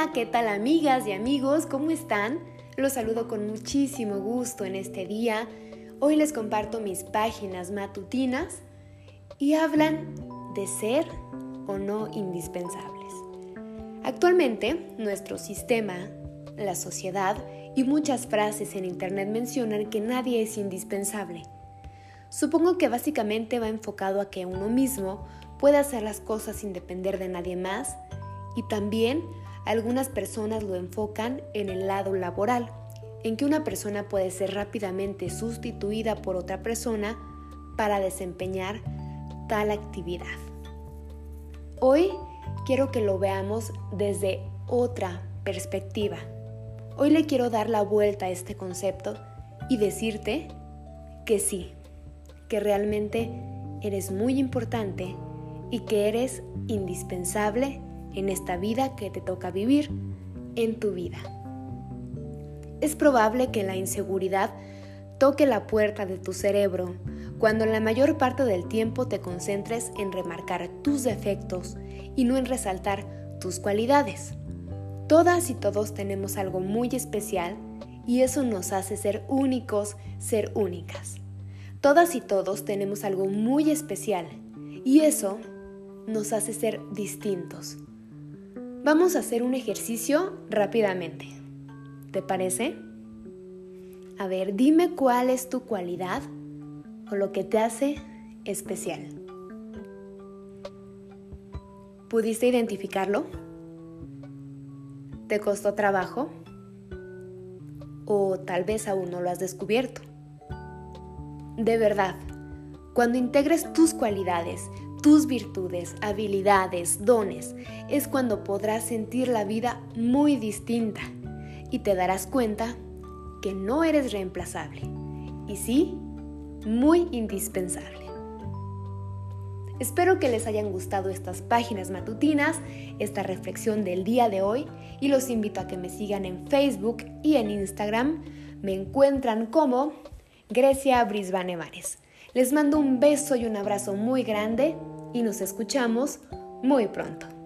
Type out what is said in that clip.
Hola, ¿qué tal amigas y amigos? ¿Cómo están? Los saludo con muchísimo gusto en este día. Hoy les comparto mis páginas matutinas y hablan de ser o no indispensables. Actualmente, nuestro sistema, la sociedad y muchas frases en Internet mencionan que nadie es indispensable. Supongo que básicamente va enfocado a que uno mismo pueda hacer las cosas sin depender de nadie más y también algunas personas lo enfocan en el lado laboral, en que una persona puede ser rápidamente sustituida por otra persona para desempeñar tal actividad. Hoy quiero que lo veamos desde otra perspectiva. Hoy le quiero dar la vuelta a este concepto y decirte que sí, que realmente eres muy importante y que eres indispensable en esta vida que te toca vivir en tu vida. Es probable que la inseguridad toque la puerta de tu cerebro cuando la mayor parte del tiempo te concentres en remarcar tus defectos y no en resaltar tus cualidades. Todas y todos tenemos algo muy especial y eso nos hace ser únicos, ser únicas. Todas y todos tenemos algo muy especial y eso nos hace ser distintos. Vamos a hacer un ejercicio rápidamente. ¿Te parece? A ver, dime cuál es tu cualidad o lo que te hace especial. ¿Pudiste identificarlo? ¿Te costó trabajo? ¿O tal vez aún no lo has descubierto? De verdad, cuando integres tus cualidades, tus virtudes, habilidades, dones, es cuando podrás sentir la vida muy distinta y te darás cuenta que no eres reemplazable y sí, muy indispensable. Espero que les hayan gustado estas páginas matutinas, esta reflexión del día de hoy y los invito a que me sigan en Facebook y en Instagram. Me encuentran como Grecia Brisbane Mares. Les mando un beso y un abrazo muy grande y nos escuchamos muy pronto.